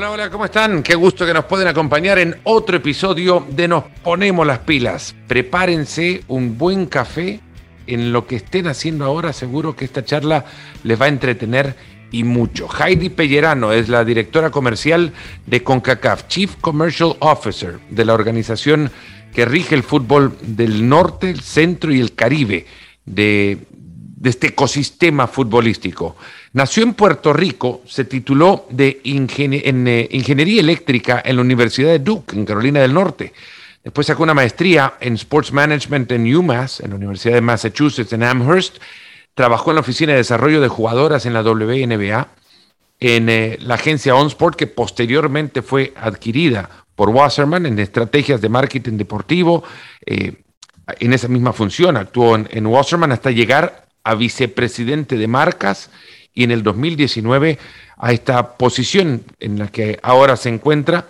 Hola, hola, ¿cómo están? Qué gusto que nos pueden acompañar en otro episodio de Nos Ponemos las Pilas. Prepárense un buen café en lo que estén haciendo ahora. Seguro que esta charla les va a entretener y mucho. Heidi Pellerano es la directora comercial de CONCACAF, Chief Commercial Officer de la organización que rige el fútbol del norte, el centro y el Caribe de, este ecosistema futbolístico. Nació en Puerto Rico, se tituló de en eh, Ingeniería Eléctrica en la Universidad de Duke, en Carolina del Norte. Después sacó una maestría en Sports Management en UMass, en la Universidad de Massachusetts en Amherst. Trabajó en la Oficina de Desarrollo de Jugadoras en la WNBA, en eh, la agencia OnSport, que posteriormente fue adquirida por Wasserman en estrategias de marketing deportivo. Eh, en esa misma función actuó en, Wasserman hasta llegar a vicepresidente de marcas y en el 2019 a esta posición en la que ahora se encuentra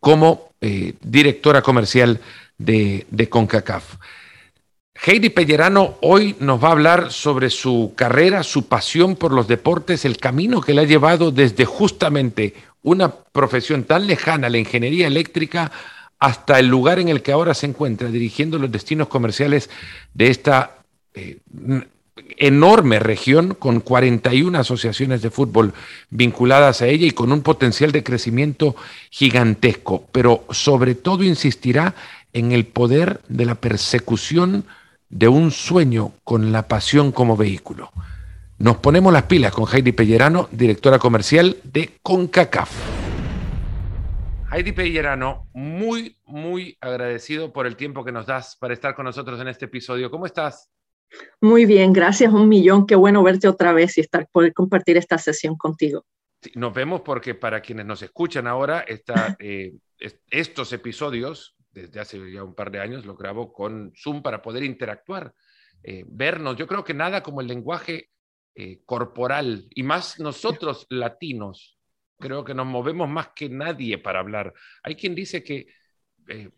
como eh, directora comercial de, de CONCACAF. Heidi Pellerano hoy nos va a hablar sobre su carrera, su pasión por los deportes, el camino que le ha llevado desde justamente una profesión tan lejana, la ingeniería eléctrica, hasta el lugar en el que ahora se encuentra, dirigiendo los destinos comerciales de esta eh, enorme región, con 41 asociaciones de fútbol vinculadas a ella y con un potencial de crecimiento gigantesco, pero sobre todo insistirá en el poder de la persecución de un sueño con la pasión como vehículo. Nos ponemos las pilas con Heidi Pellerano, directora comercial de CONCACAF. Heidi Pellerano, muy, muy agradecido por el tiempo que nos das para estar con nosotros en este episodio. ¿Cómo estás? Muy bien, gracias un millón. Qué bueno verte otra vez y estar, poder compartir esta sesión contigo. nos vemos porque para quienes nos escuchan ahora, eh, estos episodios, desde hace ya un par de años, los grabo con Zoom para poder interactuar, eh, vernos. Yo creo que nada como el lenguaje eh, corporal y más nosotros latinos. Creo que nos movemos más que nadie para hablar. Hay quien dice que,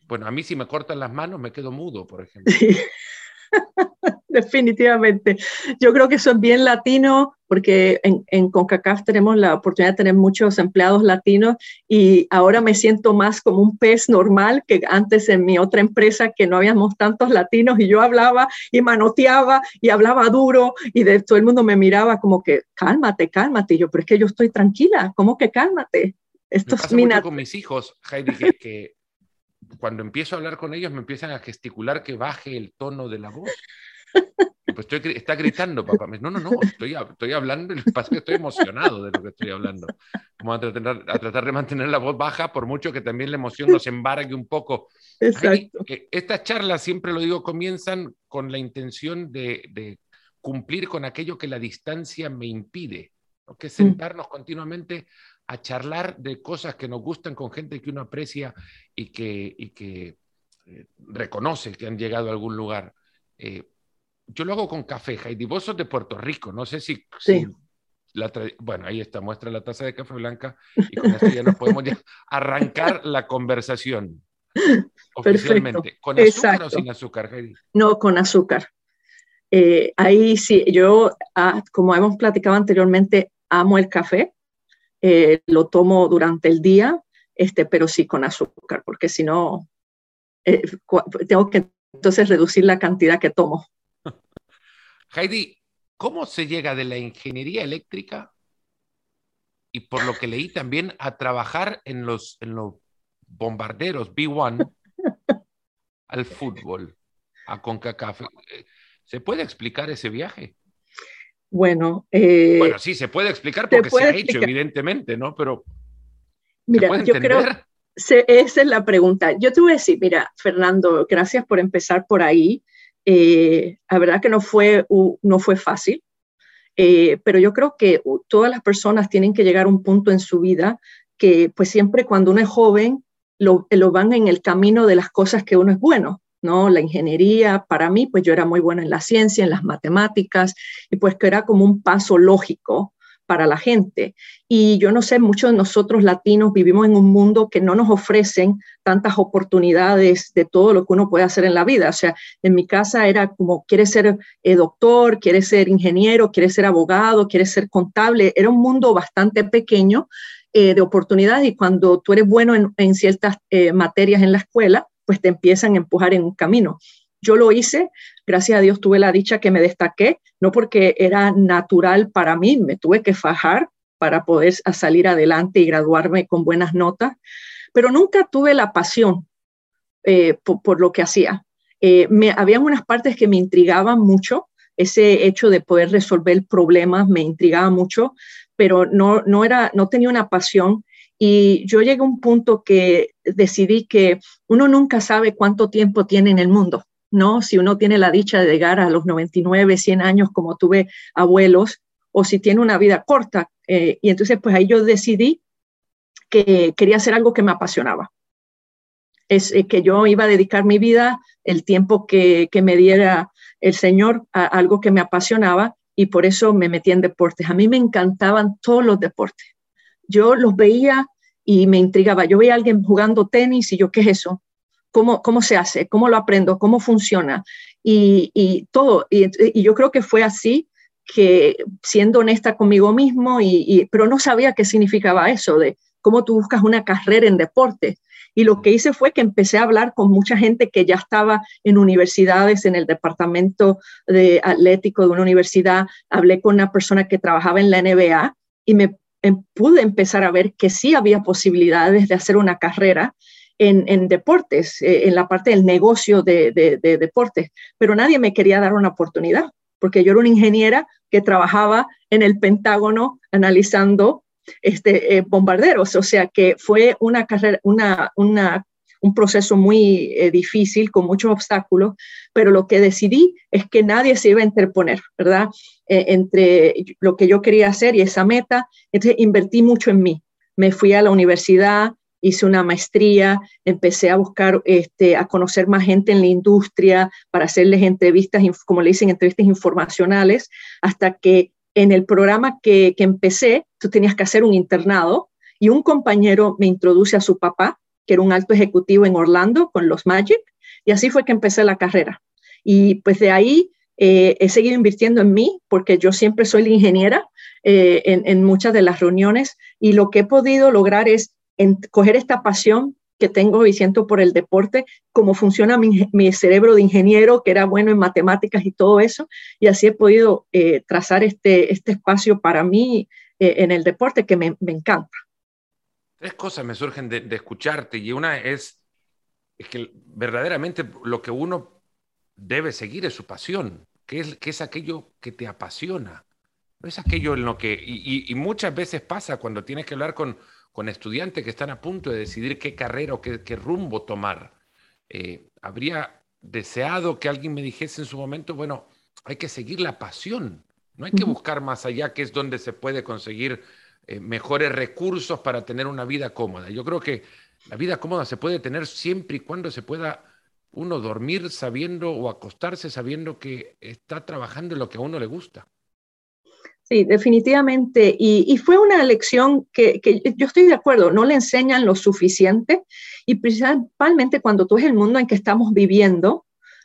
bueno, a mí si me cortan las manos me quedo mudo, por ejemplo. definitivamente. Yo creo que eso es bien latino porque en, en, CONCACAF tenemos la oportunidad de tener muchos empleados latinos y ahora me siento más como un pez normal que antes en mi otra empresa que no habíamos tantos latinos y yo hablaba y manoteaba y hablaba duro y de, todo el mundo me miraba como que cálmate, cálmate. Y yo, pero es que yo estoy tranquila, ¿cómo que cálmate? Esto me pasa con mis hijos, Heidi, que cuando empiezo a hablar con ellos me empiezan a gesticular que baje el tono de la voz. Pues estoy, está gritando, papá. No, no, no, estoy, estoy hablando, pasa que estoy emocionado de lo que estoy hablando. Vamos a tratar, a tratar de mantener la voz baja, por mucho que también la emoción nos embargue un poco. Exacto. Eh, estas charlas, siempre lo digo, comienzan con la intención de, de cumplir con aquello que la distancia me impide, que es mm. sentarnos continuamente a charlar de cosas que nos gustan con gente que uno aprecia y que, y que eh, reconoce que han llegado a algún lugar. Eh, yo lo hago con café, Heidi. Vos sos de Puerto Rico, no sé si... Sí. bueno, ahí está, muestra la taza de café blanca y con esto ya nos podemos arrancar la conversación oficialmente. ¿Con azúcar o sin azúcar, Heidi? No, con azúcar. Eh, ahí sí, yo, ah, como hemos platicado anteriormente, amo el café, eh, lo tomo durante el día, este, pero sí con azúcar, porque si no, eh, tengo que entonces reducir la cantidad que tomo. Heidi, ¿cómo se llega de la ingeniería eléctrica y por lo que leí también a trabajar en los, en los bombarderos B1 al fútbol, a CONCACAF? ¿Se puede explicar ese viaje? Bueno, eh, bueno, sí, se puede explicar porque se, ha hecho, evidentemente, ¿no? Pero. Mira, yo creo. esa es la pregunta. Yo te voy a decir, mira, Fernando, gracias por empezar por ahí. Eh, la verdad que no fue, no fue fácil, eh, pero yo creo que todas las personas tienen que llegar a un punto en su vida que, pues siempre cuando uno es joven, lo, lo van en el camino de las cosas que uno es bueno. ¿No? La ingeniería, para mí, pues yo era muy buena en la ciencia, en las matemáticas, y pues que era como un paso lógico para la gente. Y yo no sé, muchos de nosotros latinos vivimos en un mundo que no nos ofrecen tantas oportunidades de todo lo que uno puede hacer en la vida. O sea, en mi casa era como, quiere ser eh, doctor, quiere ser ingeniero, quiere ser abogado, quiere ser contable. Era un mundo bastante pequeño de oportunidades y cuando tú eres bueno en, ciertas materias en la escuela, pues te empiezan a empujar en un camino. Yo lo hice, gracias a Dios tuve la dicha que me destaqué, no porque era natural para mí, me tuve que fajar para poder salir adelante y graduarme con buenas notas, pero nunca tuve la pasión eh, por, lo que hacía. Eh, me, habían unas partes que me intrigaban mucho, ese hecho de poder resolver problemas me intrigaba mucho, pero no, no, era, no tenía una pasión y yo llegué a un punto que decidí que uno nunca sabe cuánto tiempo tiene en el mundo. ¿no? Si uno tiene la dicha de llegar a los 99, 100 años como tuve abuelos, o si tiene una vida corta. Eh, y entonces, pues ahí yo decidí que quería hacer algo que me apasionaba. Es eh, que yo iba a dedicar mi vida, el tiempo que, que me diera el Señor, a algo que me apasionaba y por eso me metí en deportes. A mí me encantaban todos los deportes. Yo los veía y me intrigaba. Yo veía a alguien jugando tenis y yo, ¿qué es eso? cómo, se hace, cómo lo aprendo, cómo funciona y, todo. Y, yo creo que fue así que siendo honesta conmigo mismo, y, pero no sabía qué significaba eso de cómo tú buscas una carrera en deporte. Y lo que hice fue que empecé a hablar con mucha gente que ya estaba en universidades, en el departamento de atlético de una universidad. Hablé con una persona que trabajaba en la NBA y me pude empezar a ver que sí había posibilidades de hacer una carrera en, deportes, eh, en la parte del negocio de, deportes, pero nadie me quería dar una oportunidad, porque yo era una ingeniera que trabajaba en el Pentágono analizando este, eh, bombarderos, o sea que fue una carrera, una, un proceso muy eh, difícil, con muchos obstáculos, pero lo que decidí es que nadie se iba a interponer, ¿verdad? entre lo que yo quería hacer y esa meta, entonces invertí mucho en mí. Me fui a la universidad, hice una maestría, empecé a buscar, este, a conocer más gente en la industria para hacerles entrevistas, como le dicen, entrevistas informacionales, hasta que en el programa que empecé, tú tenías que hacer un internado y un compañero me introduce a su papá, que era un alto ejecutivo en Orlando con los Magic, y así fue que empecé la carrera. Y pues de ahí eh, he seguido invirtiendo en mí porque yo siempre soy la ingeniera eh, en, en, muchas de las reuniones y lo que he podido lograr es en coger esta pasión que tengo y siento por el deporte, cómo funciona mi, cerebro de ingeniero, que era bueno en matemáticas y todo eso, y así he podido eh, trazar este, este espacio para mí en el deporte que me, encanta. Tres cosas me surgen de, escucharte y una es, es, que verdaderamente lo que uno debe seguir es su pasión, que es, que es aquello que te apasiona, no es aquello en lo que, y muchas veces pasa cuando tienes que hablar con con estudiantes que están a punto de decidir qué carrera o qué, rumbo tomar. Eh, habría deseado que alguien me dijese en su momento, bueno, hay que seguir la pasión, no hay que buscar más allá, que es donde se puede conseguir eh, mejores recursos para tener una vida cómoda. Yo creo que la vida cómoda se puede tener siempre y cuando se pueda uno dormir sabiendo o acostarse sabiendo que está trabajando en lo que a uno le gusta. Sí, definitivamente. Y, fue una elección que, yo estoy de acuerdo, no le enseñan lo suficiente y principalmente cuando tú es el mundo en que estamos viviendo,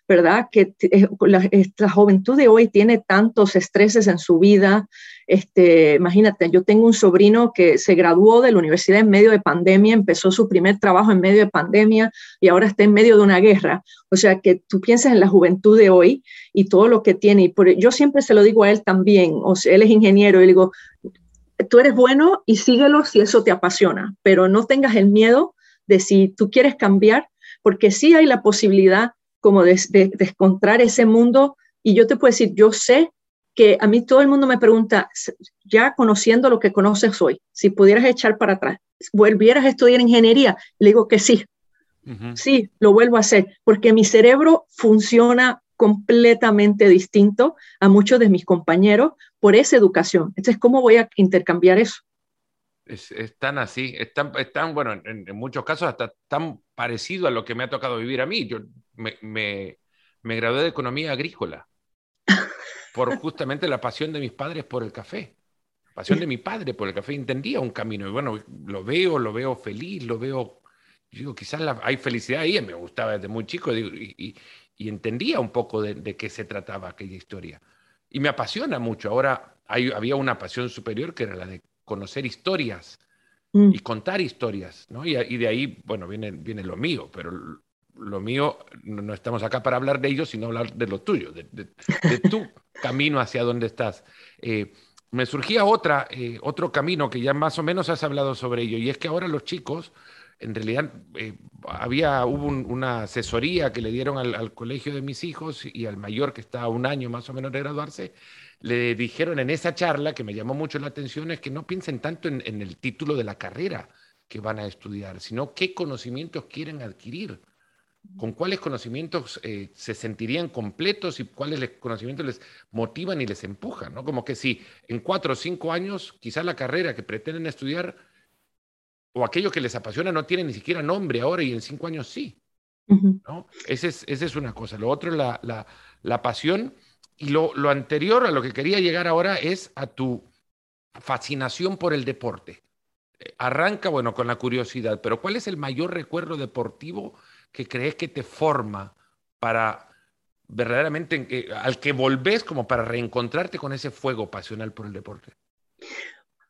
¿verdad? Que eh, la, juventud de hoy tiene tantos estreses en su vida. Este, imagínate, yo tengo un sobrino que se graduó de la universidad en medio de pandemia, empezó su primer trabajo en medio de pandemia y ahora está en medio de una guerra. O sea, que tú piensas en la juventud de hoy y todo lo que tiene. Y por, yo siempre se lo digo a él también, o sea, él es ingeniero y le digo, tú eres bueno y síguelo si eso te apasiona, pero no tengas el miedo de si tú quieres cambiar, porque sí hay la posibilidad como de, de, encontrar ese mundo. Y yo te puedo decir, yo sé que a mí todo el mundo me pregunta, ya conociendo lo que conoces hoy, si pudieras echar para atrás, volvieras a estudiar ingeniería, le digo que sí, sí, lo vuelvo a hacer, porque mi cerebro funciona completamente distinto a muchos de mis compañeros por esa educación. Entonces, ¿cómo voy a intercambiar eso? Es, tan así, es tan, bueno, en, muchos casos hasta tan parecido a lo que me ha tocado vivir a mí. Yo me, me, me gradué de economía agrícola por justamente la pasión de mis padres por el café. La pasión de mi padre por el café. Entendía un camino y bueno, lo veo, lo veo feliz, lo veo... digo, quizás hay felicidad ahí, me gustaba desde muy chico y, y, entendía un poco de, de, qué se trataba aquella historia. Y me apasiona mucho. Ahora hay, había una pasión superior que era la de conocer historias mm. y contar historias, ¿no? Y, de ahí, bueno, viene, viene lo mío, pero lo mío, no, estamos acá para hablar de ellos, sino hablar de lo tuyo, de, tu camino hacia donde estás. Eh, me surgía otra, eh, otro camino que ya más o menos has hablado sobre ello, y es que ahora los chicos, en realidad, eh, había, hubo una asesoría que le dieron al, colegio de mis hijos y al mayor que está a un año más o menos de graduarse, le dijeron en esa charla, que me llamó mucho la atención, es que no piensen tanto en, en el título de la carrera que van a estudiar, sino qué conocimientos quieren adquirir con cuáles conocimientos eh, se sentirían completos y cuáles conocimientos les motivan y les empujan, ¿no? Como que si en cuatro o cinco años quizás la carrera que pretenden estudiar o aquello que les apasiona no tiene ni siquiera nombre ahora y en cinco años sí, ¿no? Esa es, es una cosa. Lo otro, la, la, la pasión y lo, lo anterior a lo que quería llegar ahora es a tu fascinación por el deporte. Eh, arranca, bueno, con la curiosidad, pero ¿cuál es el mayor recuerdo deportivo que crees que te forma para verdaderamente al que volvés como para reencontrarte con ese fuego pasional por el deporte?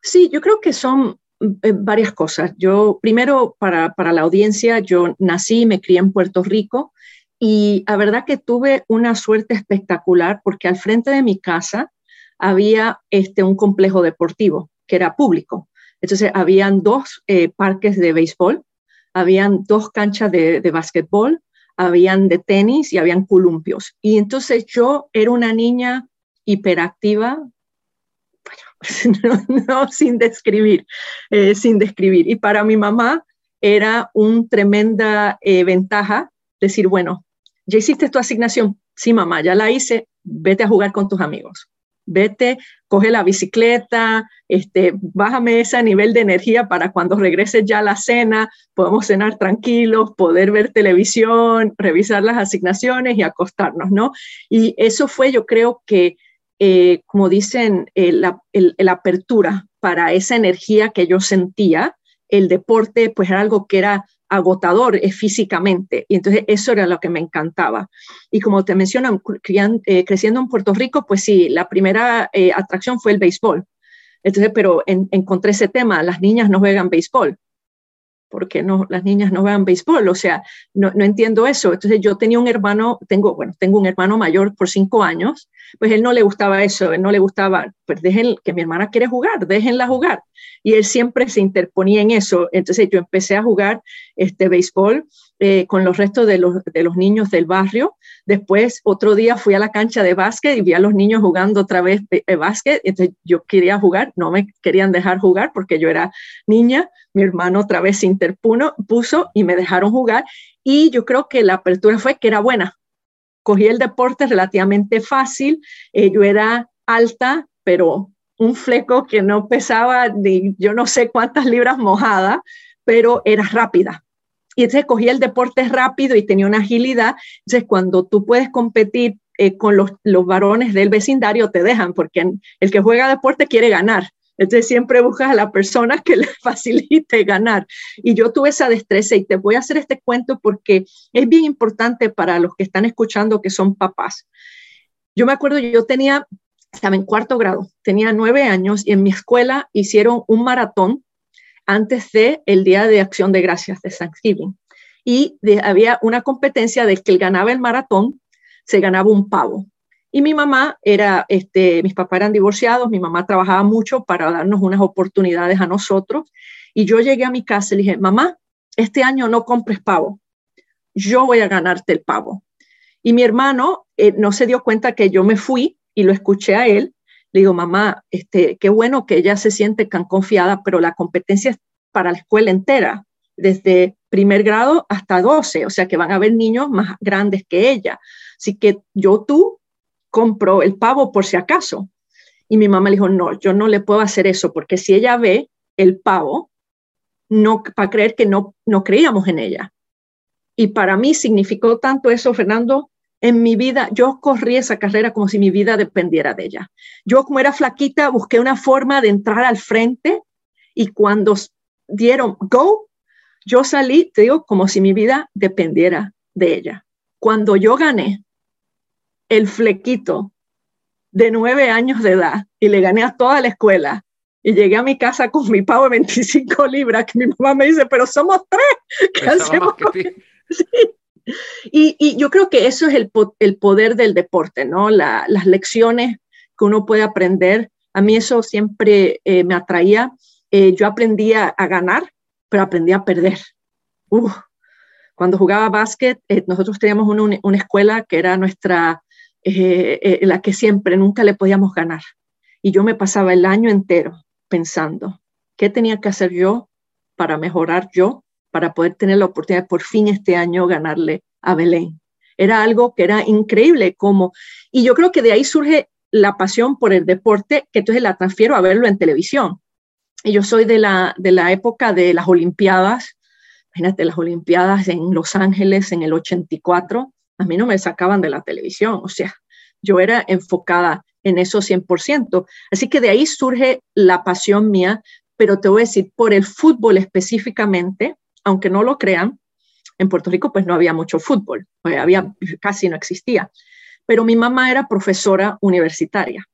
Sí, yo creo que son eh, varias cosas. Yo, primero, para, para la audiencia, yo nací y me crié en Puerto Rico y la verdad que tuve una suerte espectacular porque al frente de mi casa había este, un complejo deportivo que era público. Entonces, habían dos eh, parques de béisbol habían dos canchas de, de básquetbol, habían de tenis y habían columpios. Y entonces yo era una niña hiperactiva, no, sin describir, eh, sin describir. Y para mi mamá era una tremenda eh, ventaja decir, bueno, ya hiciste tu asignación, sí mamá, ya la hice, vete a jugar con tus amigos. Vete, coge la bicicleta, este, bájame ese nivel de energía para cuando regreses ya a la cena, podemos cenar tranquilos, poder ver televisión, revisar las asignaciones y acostarnos, ¿no? Y eso fue, yo creo que, eh, como dicen, eh, la, apertura para esa energía que yo sentía, el deporte, pues era algo que era agotador eh, físicamente. Y entonces eso era lo que me encantaba. Y como te mencionan, eh, creciendo en Puerto Rico, pues sí, la primera eh, atracción fue el béisbol. Entonces, pero encontré ese tema, las niñas no juegan béisbol. Porque no, las niñas no juegan béisbol? O sea, no, no, entiendo eso. Entonces yo tenía un hermano, tengo, bueno, tengo un hermano mayor por cinco años, pues él no le gustaba eso, él no le gustaba, pues dejen que mi hermana quiere jugar, déjenla jugar y él siempre se interponía en eso. Entonces yo empecé a jugar este béisbol eh, con los restos de los, de los niños del barrio. Después, otro día fui a la cancha de básquet y vi a los niños jugando otra vez eh, básquet. Entonces yo quería jugar, no me querían dejar jugar porque yo era niña. Mi hermano otra vez se interpuso y me dejaron jugar. Y yo creo que la apertura fue que era buena. Cogí el deporte relativamente fácil. Eh, yo era alta, pero un fleco que no pesaba ni yo no sé cuántas libras mojadas, pero era rápida. Y entonces cogía el deporte rápido y tenía una agilidad. Entonces, cuando tú puedes competir eh, con los, varones del vecindario, te dejan, porque el que juega deporte quiere ganar. Entonces, siempre buscas a la persona que le facilite ganar. Y yo tuve esa destreza y te voy a hacer este cuento porque es bien importante para los que están escuchando que son papás. Yo me acuerdo, yo tenía estaba en cuarto grado, tenía nueve años y en mi escuela hicieron un maratón antes del el Día de Acción de Gracias de Thanksgiving. Y había una competencia de que el ganaba el maratón, se ganaba un pavo. Y mi mamá era, este, mis papás eran divorciados, mi mamá trabajaba mucho para darnos unas oportunidades a nosotros. Y yo llegué a mi casa y le dije, mamá, este año no compres pavo, yo voy a ganarte el pavo. Y mi hermano eh, no se dio cuenta que yo me fui y lo escuché a él. Le digo, mamá, este, qué bueno que ella se siente tan confiada, pero la competencia es para la escuela entera, desde primer grado hasta 12, o sea que van a haber niños más grandes que ella. Así que yo tú compro el pavo por si acaso. Y mi mamá le dijo, no, yo no le puedo hacer eso, porque si ella ve el pavo, no, para creer que no, no creíamos en ella. Y para mí significó tanto eso, Fernando, en mi vida, yo corrí esa carrera como si mi vida dependiera de ella. Yo como era flaquita, busqué una forma de entrar al frente y cuando dieron go, yo salí, te digo, como si mi vida dependiera de ella. Cuando yo gané el flequito de nueve años de edad y le gané a toda la escuela, y llegué a mi casa con mi pavo de 25 libras, que mi mamá me dice, pero somos tres, ¿qué hacemos? Y, yo creo que eso es el, el poder del deporte, ¿no? las lecciones que uno puede aprender. A mí eso siempre eh, me atraía. Eh, yo aprendía a ganar, pero aprendí a perder. cuando jugaba básquet, eh, nosotros teníamos una, escuela que era nuestra, la que siempre, nunca le podíamos ganar. Y yo me pasaba el año entero pensando, ¿qué tenía que hacer yo para mejorar yo, para poder tener la oportunidad de por fin este año ganarle a Belén? Era algo que era increíble como, y yo creo que de ahí surge la pasión por el deporte, que entonces la transfiero a verlo en televisión. Y yo soy de la, de la época de las Olimpiadas, imagínate las Olimpiadas en Los Ángeles en el 84, a mí no me sacaban de la televisión, o sea, yo era enfocada en eso 100%. Así que de ahí surge la pasión mía, pero te voy a decir, por el fútbol específicamente, aunque no lo crean, en Puerto Rico pues no había mucho fútbol, pues, había, casi no existía. Pero mi mamá era profesora universitaria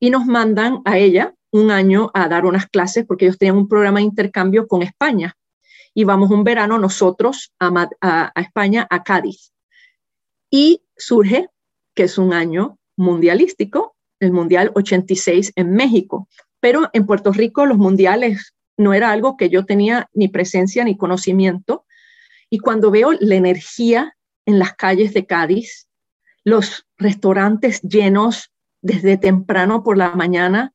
y nos mandan a ella un año a dar unas clases porque ellos tenían un programa de intercambio con España. Y vamos un verano nosotros a, a España, a Cádiz. Y surge que es un año mundialístico, el Mundial 86 en México. Pero en Puerto Rico los mundiales no era algo que yo tenía ni presencia ni conocimiento. Y cuando veo la energía en las calles de Cádiz, los restaurantes llenos desde temprano por la mañana,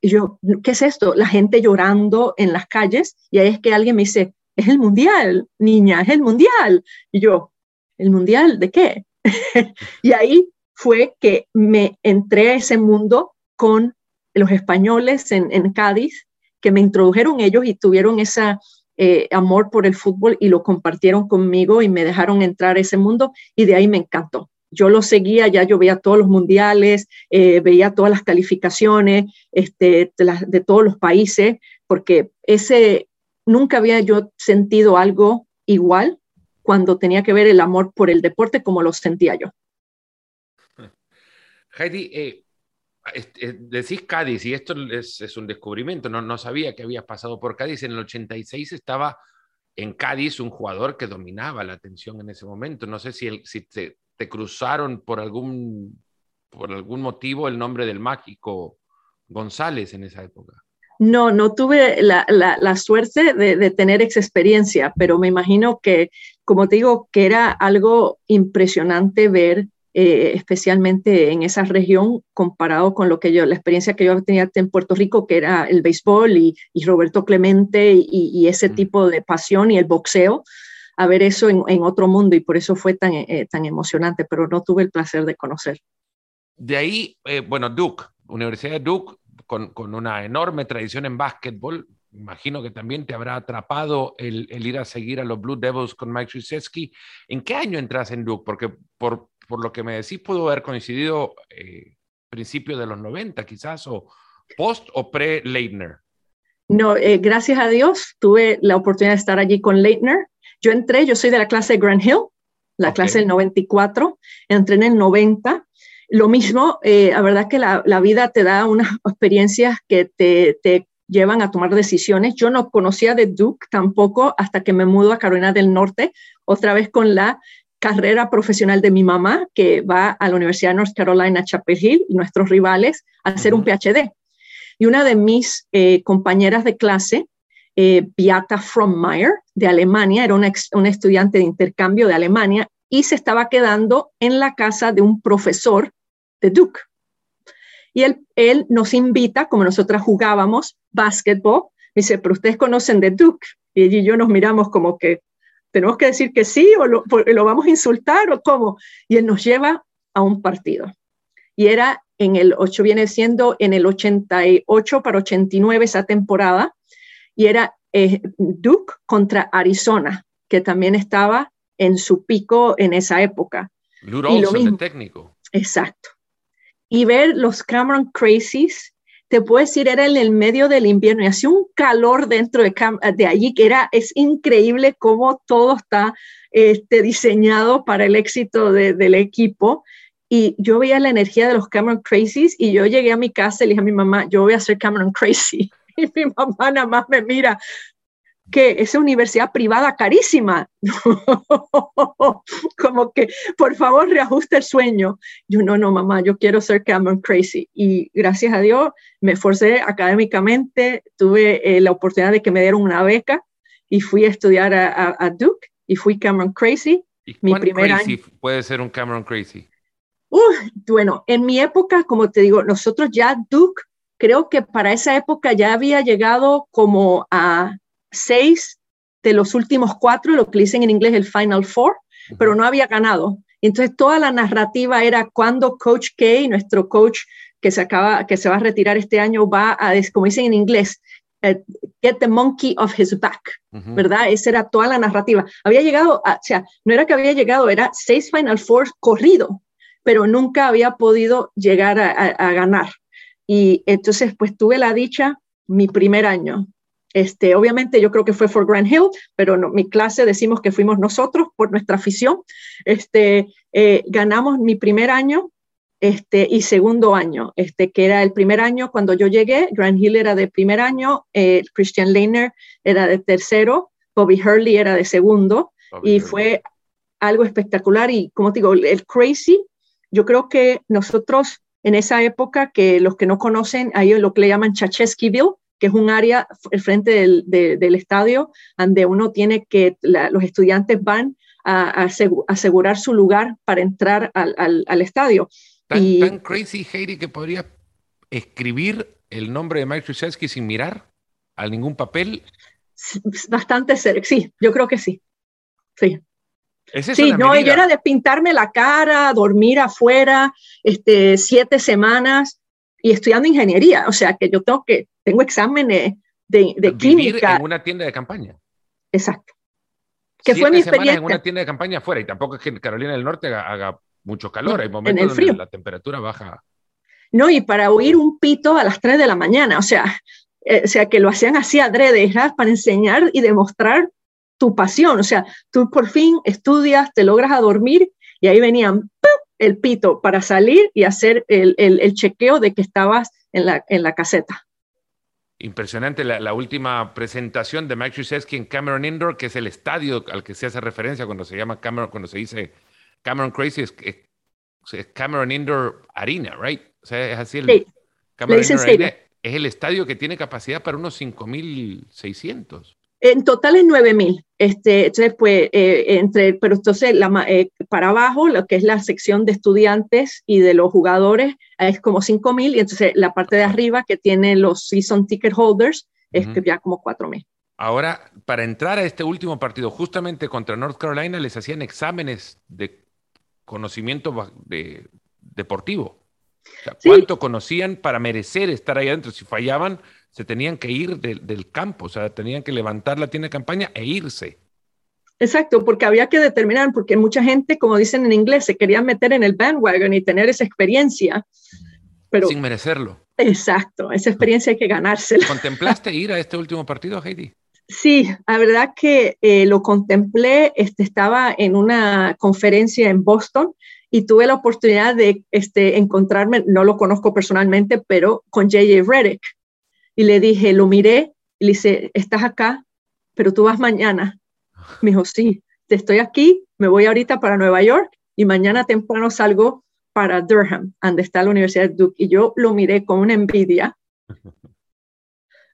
y yo, ¿qué es esto? La gente llorando en las calles y ahí es que alguien me dice, es el mundial, niña, es el mundial. Y yo, ¿el mundial de qué? y ahí fue que me entré a ese mundo con los españoles en, Cádiz, que me introdujeron ellos y tuvieron ese eh, amor por el fútbol y lo compartieron conmigo y me dejaron entrar a ese mundo y de ahí me encantó. Yo lo seguía, ya yo veía todos los mundiales, eh, veía todas las calificaciones este, de, de todos los países, porque ese nunca había yo sentido algo igual cuando tenía que ver el amor por el deporte como lo sentía yo. Heidi, eh, eh, decís Cádiz y esto es, un descubrimiento, no, no, sabía que habías pasado por Cádiz. En el 86 estaba en Cádiz un jugador que dominaba la atención en ese momento. No sé si, el, si te, cruzaron por algún, por algún motivo el nombre del mágico González en esa época. No, no tuve la, la, suerte de, de, tener esa experiencia, pero me imagino que, como te digo, que era algo impresionante ver eh, especialmente en esa región, comparado con lo que yo, la experiencia que yo tenía en Puerto Rico, que era el béisbol y, Roberto Clemente y, ese mm. tipo de pasión y el boxeo, a ver eso en, otro mundo y por eso fue tan, eh, tan emocionante, pero no tuve el placer de conocer. De ahí, eh, bueno, Duke, Universidad de Duke, con, con, una enorme tradición en básquetbol, imagino que también te habrá atrapado el, el, ir a seguir a los Blue Devils con Mike Krzyzewski. ¿En qué año entras en Duke? Porque por, por lo que me decís, pudo haber coincidido eh, principio de los 90 quizás, o post o pre-Leitner. No, eh, gracias a Dios tuve la oportunidad de estar allí con Leitner. Yo entré, yo soy de la clase de Grand Hill, la clase del 94, entré en el 90. Lo mismo, eh, la verdad que la, la, vida te da unas experiencias que te, te llevan a tomar decisiones. Yo no conocía de Duke tampoco hasta que me mudo a Carolina del Norte, otra vez con la carrera profesional de mi mamá, que va a la Universidad de North Carolina, Chapel Hill, y nuestros rivales, a hacer un PhD. Y una de mis eh, compañeras de clase, eh, Beata Frommeyer, de Alemania, era una, estudiante de intercambio de Alemania y se estaba quedando en la casa de un profesor de Duke. Y él, él nos invita, como nosotras jugábamos básquetbol, dice, pero ustedes conocen de Duke. Y ella y yo nos miramos como que, tenemos que decir que sí o lo, vamos a insultar o cómo. Y él nos lleva a un partido. Y era en el 8, viene siendo en el 88 para 89 esa temporada, y era eh, Duke contra Arizona, que también estaba en su pico en esa época. y lo mismo, técnico. Exacto. Y ver los Cameron Crazies te puedo decir, era en el medio del invierno y hacía un calor dentro de, de allí que era, es increíble cómo todo está este, diseñado para el éxito del equipo. y yo veía la energía de los Cameron Crazies y yo llegué a mi casa y le dije a mi mamá, yo voy a ser Cameron Crazy. Y mi mamá nada más me mira, que esa universidad privada carísima. Como que, por favor, reajuste el sueño. Yo, no, no, mamá, yo quiero ser Cameron Crazy. Y gracias a Dios me esforcé académicamente, tuve eh, la oportunidad de que me dieran una beca y fui a estudiar a, Duke y fui Cameron Crazy. ¿Y mi primer crazy puede ser un Cameron Crazy? bueno, en mi época, como te digo, nosotros ya Duke, creo que para esa época ya había llegado como a seis de los últimos cuatro, lo que dicen en inglés el Final Four, pero no había ganado. Entonces toda la narrativa era cuando Coach K, nuestro coach que se acaba, que se va a retirar este año, va a, como dicen en inglés, eh, get the monkey off his back, ¿verdad? Esa era toda la narrativa. Había llegado, o sea, no era que había llegado, era seis Final Four corrido, pero nunca había podido llegar a ganar. Y entonces, pues tuve la dicha mi primer año este, obviamente yo creo que fue for Grand Hill, pero no, mi clase decimos que fuimos nosotros por nuestra afición. Este, eh, ganamos mi primer año este, y segundo año, este, que era el primer año cuando yo llegué, Grand Hill era de primer año, eh, Christian Lehner era de tercero, Bobby Hurley era de segundo, y fue algo espectacular. Y como te digo, el crazy, yo creo que nosotros en esa época, que los que no conocen, ahí lo que le llaman Chacheskyville, que es un área al frente del, del, estadio donde uno tiene que, los estudiantes van a, asegurar su lugar para entrar al, al, estadio. Tan, y, tan crazy, Heidi, que podría escribir el nombre de Mike Krzyzewski sin mirar a ningún papel. Bastante serio, sí, yo creo que sí. Sí. sí, no, yo era de pintarme la cara, dormir afuera, este, siete semanas y estudiando ingeniería. O sea que yo tengo que tengo exámenes de, de Vivir en una tienda de campaña. Exacto. Que fue mi experiencia. en una tienda de campaña afuera y tampoco es que Carolina del Norte haga, mucho calor. Hay momentos en el frío. donde la temperatura baja. No, y para oír un pito a las 3 de la mañana, o sea, eh, o sea que lo hacían así adrede, para enseñar y demostrar tu pasión. O sea, tú por fin estudias, te logras a dormir y ahí venían el pito para salir y hacer el, el, el chequeo de que estabas en la, en la caseta. Impresionante la, última presentación de Mike Krzyzewski en Cameron Indoor, que es el estadio al que se hace referencia cuando se llama Cameron, cuando se dice Cameron Crazy, es, Cameron Indoor Arena, right? O sea, es así el Cameron Indoor Arena. Es el estadio que tiene capacidad para unos 5.600. En total es 9.000. Este, entonces, pues, eh, entre, pero entonces la, eh, para abajo, lo que es la sección de estudiantes y de los jugadores, es como 5.000 y entonces la parte de arriba que tiene los season ticket holders es ya como 4.000. Ahora, para entrar a este último partido, justamente contra North Carolina, les hacían exámenes de conocimiento de, deportivo. ¿Cuánto conocían para merecer estar ahí adentro? Si fallaban, se tenían que ir del campo, o sea, tenían que levantar la tienda de campaña e irse. Exacto, porque había que determinar, porque mucha gente, como dicen en inglés, se quería meter en el bandwagon y tener esa experiencia. Pero, Sin merecerlo. Exacto, esa experiencia hay que ganársela. ¿Contemplaste ir a este último partido, Heidi? Sí, la verdad que eh, lo contemplé, este, estaba en una conferencia en Boston y tuve la oportunidad de este, encontrarme, no lo conozco personalmente, pero con J.J. Reddick, y le dije, lo miré y le dice, estás acá, pero tú vas mañana. Me dijo, sí, estoy aquí, me voy ahorita para Nueva York y mañana temprano salgo para Durham, donde está la Universidad de Duke. Y yo lo miré con una envidia.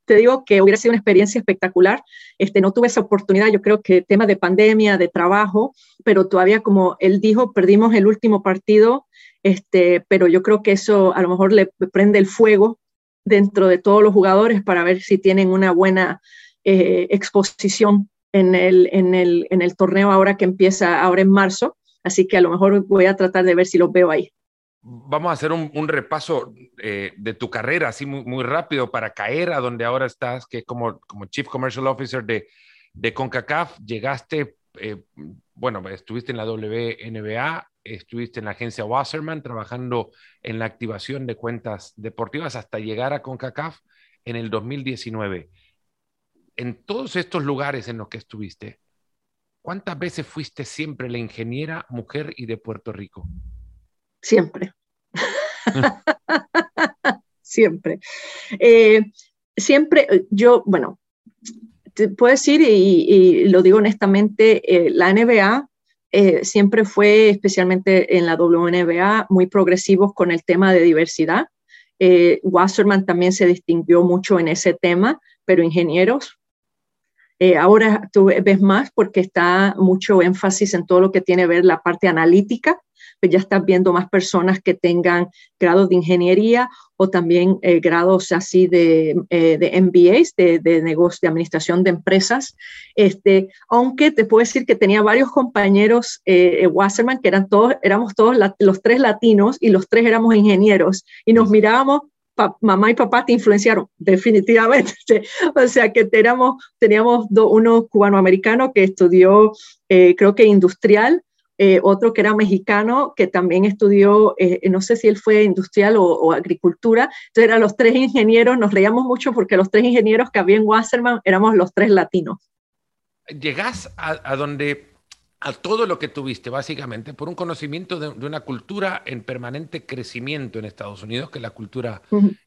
Te digo que hubiera sido una experiencia espectacular. Este, no tuve esa oportunidad, yo creo que tema de pandemia, de trabajo, pero todavía como él dijo, perdimos el último partido, este, pero yo creo que eso a lo mejor le prende el fuego dentro de todos los jugadores para ver si tienen una buena eh, exposición en el, en, el, en el torneo ahora que empieza ahora en marzo. Así que a lo mejor voy a tratar de ver si los veo ahí. Vamos a hacer un, repaso eh, de tu carrera, así muy, muy, rápido, para caer a donde ahora estás, que como, como Chief Commercial Officer de, de CONCACAF, llegaste, eh, bueno, estuviste en la WNBA, estuviste en la agencia Wasserman trabajando en la activación de cuentas deportivas hasta llegar a CONCACAF en el 2019. En todos estos lugares en los que estuviste, ¿cuántas veces fuiste siempre la ingeniera mujer y de Puerto Rico? Siempre. siempre. Eh, siempre, yo, bueno, te puedo decir, y, lo digo honestamente, eh, la NBA eh, siempre fue, especialmente en la WNBA, muy progresivos con el tema de diversidad. Wasserman también se distinguió mucho en ese tema, pero ingenieros eh, ahora tú ves más porque está mucho énfasis en todo lo que tiene que ver la parte analítica, pues ya estás viendo más personas que tengan grados de ingeniería o también eh, grados así de, eh, de MBAs, de, de negocio, de administración de empresas. Este, aunque te puedo decir que tenía varios compañeros Wasserman que eran todos, éramos todos los tres latinos y los tres éramos ingenieros y nos mirábamos mamá y papá te influenciaron, definitivamente. o sea que teníamos, teníamos uno cubano-americano que estudió, eh, creo que industrial, eh, otro que era mexicano, que también estudió, eh, no sé si él fue industrial o, agricultura. Entonces eran los tres ingenieros, nos reíamos mucho porque los tres ingenieros que había en Wasserman éramos los tres latinos. Llegás a donde a todo lo que tuviste, básicamente, por un conocimiento de, una cultura en permanente crecimiento en Estados Unidos, que es la cultura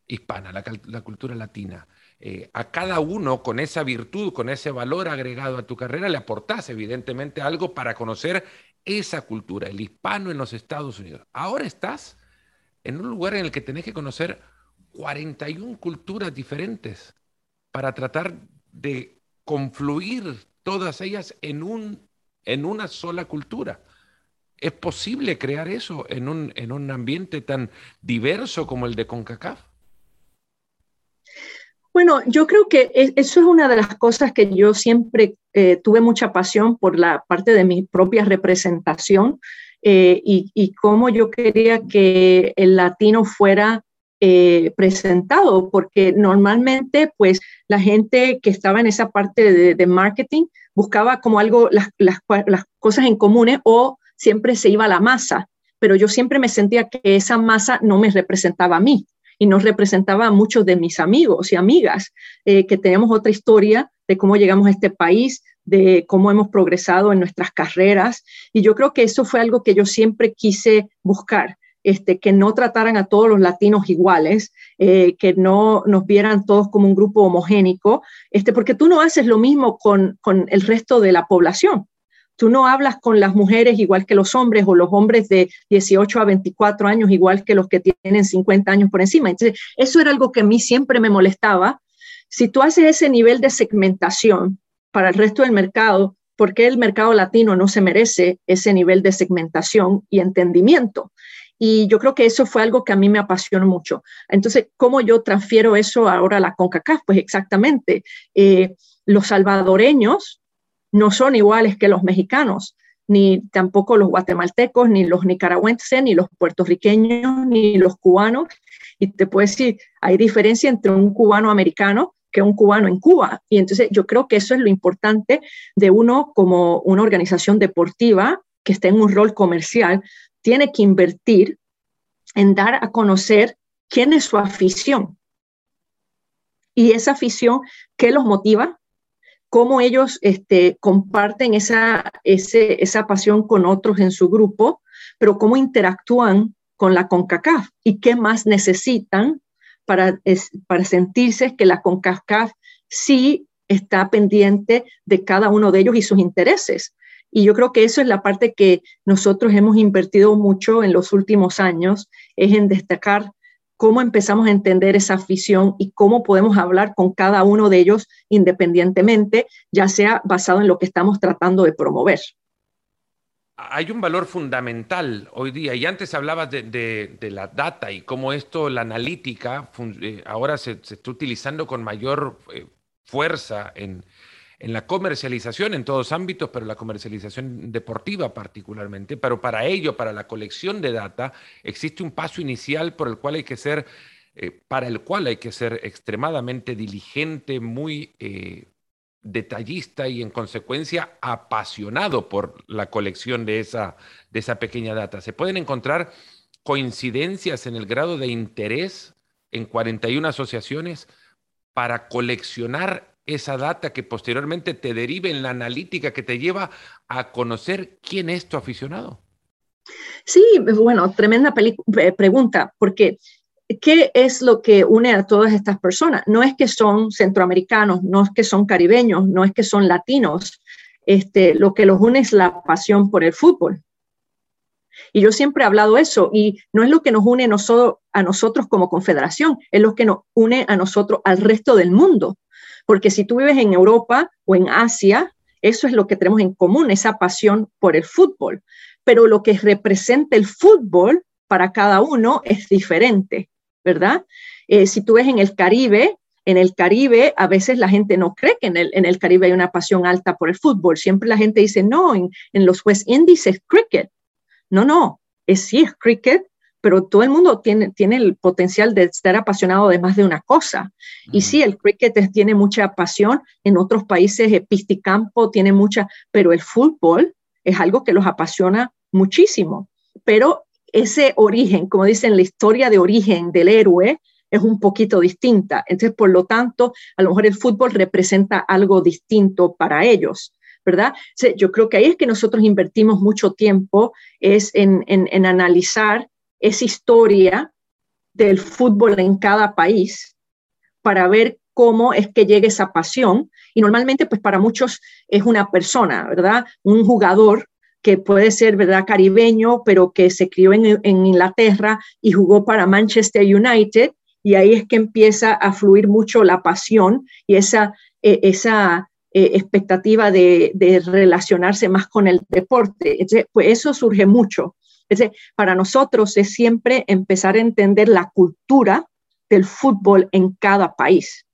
hispana, la, cultura latina. Eh, a cada uno con esa virtud, con ese valor agregado a tu carrera, le aportás evidentemente algo para conocer esa cultura, el hispano en los Estados Unidos. Ahora estás en un lugar en el que tenés que conocer 41 culturas diferentes para tratar de confluir todas ellas en un en una sola cultura. ¿Es posible crear eso en un, en un ambiente tan diverso como el de CONCACAF? Bueno, yo creo que e, eso es una de las cosas que yo siempre eh, tuve mucha pasión por la parte de mi propia representación eh, y, cómo yo quería que el latino fuera eh, presentado, porque normalmente pues la gente que estaba en esa parte de marketing buscaba como algo, las, las, cosas en comunes o siempre se iba a la masa, pero yo siempre me sentía que esa masa no me representaba a mí y no representaba a muchos de mis amigos y amigas, eh, que tenemos otra historia de cómo llegamos a este país, de cómo hemos progresado en nuestras carreras. Y yo creo que eso fue algo que yo siempre quise buscar, este, que no trataran a todos los latinos iguales, eh, que no nos vieran todos como un grupo homogénico, este, porque tú no haces lo mismo con, el resto de la población. Tú no hablas con las mujeres igual que los hombres o los hombres de 18 a 24 años igual que los que tienen 50 años por encima. Entonces, eso era algo que a mí siempre me molestaba. Si tú haces ese nivel de segmentación para el resto del mercado, ¿por qué el mercado latino no se merece ese nivel de segmentación y entendimiento? Y yo creo que eso fue algo que a mí me apasionó mucho. Entonces, ¿cómo yo transfiero eso ahora a la CONCACAF? Pues exactamente, eh, los salvadoreños no son iguales que los mexicanos, ni tampoco los guatemaltecos, ni los nicaragüenses, ni los puertorriqueños, ni los cubanos. Y te puedo decir, hay diferencia entre un cubano americano que un cubano en Cuba. Y entonces yo creo que eso es lo importante de uno como una organización deportiva que esté en un rol comercial, tiene que invertir en dar a conocer quién es su afición. Y esa afición, ¿qué los motiva? Cómo ellos este, comparten esa, esa pasión con otros en su grupo, pero cómo interactúan con la CONCACAF y qué más necesitan para, para sentirse que la CONCACAF sí está pendiente de cada uno de ellos y sus intereses. Y yo creo que eso es la parte que nosotros hemos invertido mucho en los últimos años, es en destacar cómo empezamos a entender esa afición y cómo podemos hablar con cada uno de ellos independientemente, ya sea basado en lo que estamos tratando de promover. Hay un valor fundamental hoy día, y antes hablabas de, la data y cómo esto, la analítica, eh, ahora se, está utilizando con mayor eh, fuerza en, en la comercialización en todos ámbitos, pero la comercialización deportiva particularmente. Pero para ello, para la colección de data, existe un paso inicial por el cual hay que ser, eh, para el cual hay que ser extremadamente diligente, muy eh, detallista y en consecuencia apasionado por la colección de esa, de esa pequeña data. Se pueden encontrar coincidencias en el grado de interés en 41 asociaciones para coleccionar esa data que posteriormente te derive en la analítica que te lleva a conocer quién es tu aficionado. Sí, bueno, tremenda pregunta, porque ¿qué es lo que une a todas estas personas? No es que son centroamericanos, no es que son caribeños, no es que son latinos. Este, lo que los une es la pasión por el fútbol. Y yo siempre he hablado eso, y no es lo que nos une a nosotros como confederación, es lo que nos une a nosotros al resto del mundo. Porque si tú vives en Europa o en Asia, eso es lo que tenemos en común, esa pasión por el fútbol. Pero lo que representa el fútbol para cada uno es diferente, ¿verdad? Eh, si tú ves en el Caribe, en el Caribe a veces la gente no cree que en el, en el Caribe hay una pasión alta por el fútbol. Siempre la gente dice, no, en, en los West Indies es cricket. No, no, es sí, es cricket, pero todo el mundo tiene, tiene el potencial de estar apasionado de más de una cosa. Y sí, el cricket tiene mucha pasión, en otros países el pisticampo tiene mucha, pero el fútbol es algo que los apasiona muchísimo. Pero ese origen, como dicen, la historia de origen del héroe es un poquito distinta. Entonces, por lo tanto, a lo mejor el fútbol representa algo distinto para ellos. ¿verdad? yo creo que ahí es que nosotros invertimos mucho tiempo, es en, en, analizar esa historia del fútbol en cada país para ver cómo es que llega esa pasión. Y normalmente, pues para muchos es una persona, ¿verdad? Un jugador que puede ser, ¿verdad? Caribeño, pero que se crió en, en Inglaterra y jugó para Manchester United. Y ahí es que empieza a fluir mucho la pasión y esa, e, esa eh, expectativa de, relacionarse más con el deporte. pues eso surge mucho. Para nosotros es siempre empezar a entender la cultura del fútbol en cada país.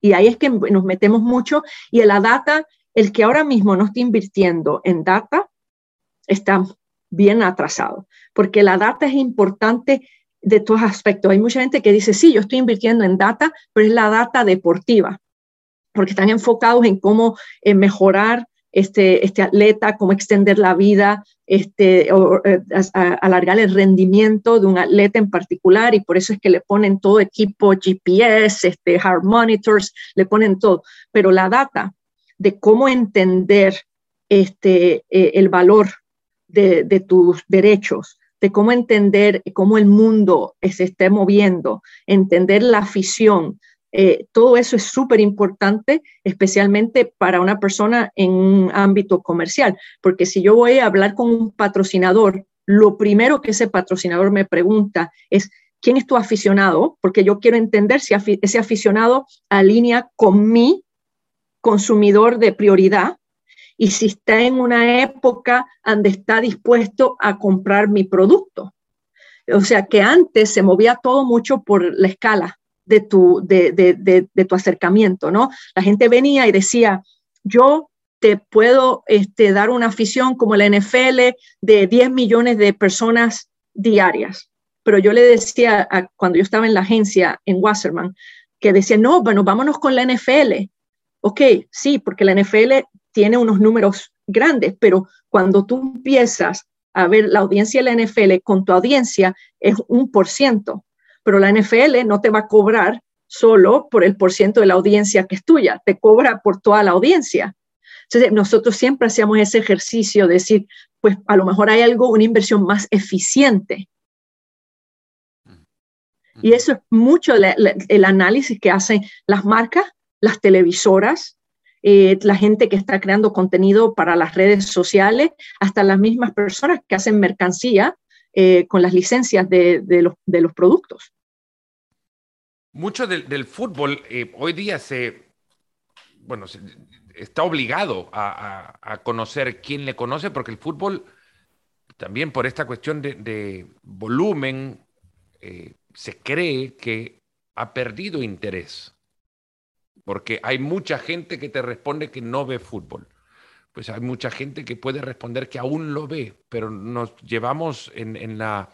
Y ahí es que nos metemos mucho y en la data, el que ahora mismo no está invirtiendo en data, está bien atrasado, porque la data es importante de todos aspectos. Hay mucha gente que dice, sí, yo estoy invirtiendo en data, pero es la data deportiva porque están enfocados en cómo eh, mejorar este, este atleta, cómo extender la vida, este, o, eh, alargar el rendimiento de un atleta en particular y por eso es que le ponen todo equipo GPS, este, heart monitors, le ponen todo. Pero la data de cómo entender este, eh, el valor de, de, tus derechos, de cómo entender cómo el mundo se esté moviendo, entender la afición, eh, todo eso es súper importante, especialmente para una persona en un ámbito comercial, porque si yo voy a hablar con un patrocinador, lo primero que ese patrocinador me pregunta es, ¿quién es tu aficionado? Porque yo quiero entender si ese aficionado alinea con mi consumidor de prioridad y si está en una época donde está dispuesto a comprar mi producto. O sea que antes se movía todo mucho por la escala de tu, de, tu acercamiento, ¿no? La gente venía y decía, yo te puedo este, dar una afición como la NFL de 10 millones de personas diarias. Pero yo le decía, cuando yo estaba en la agencia en Wasserman, que decía, no, bueno, vámonos con la NFL. Ok, sí, porque la NFL tiene unos números grandes, pero cuando tú empiezas a ver la audiencia de la NFL con tu audiencia, es un por ciento pero la NFL no te va a cobrar solo por el porciento de la audiencia que es tuya, te cobra por toda la audiencia. Entonces, nosotros siempre hacíamos ese ejercicio de decir, pues a lo mejor hay algo, una inversión más eficiente. Y eso es mucho el análisis que hacen las marcas, las televisoras, eh, la gente que está creando contenido para las redes sociales, hasta las mismas personas que hacen mercancía eh, con las licencias de, los, de, los, productos. Mucho del, fútbol eh, hoy día se, bueno, está obligado a, conocer quién le conoce, porque el fútbol, también por esta cuestión de, volumen, eh, se cree que ha perdido interés, porque hay mucha gente que te responde que no ve fútbol. Pues hay mucha gente que puede responder que aún lo ve, pero nos llevamos en, la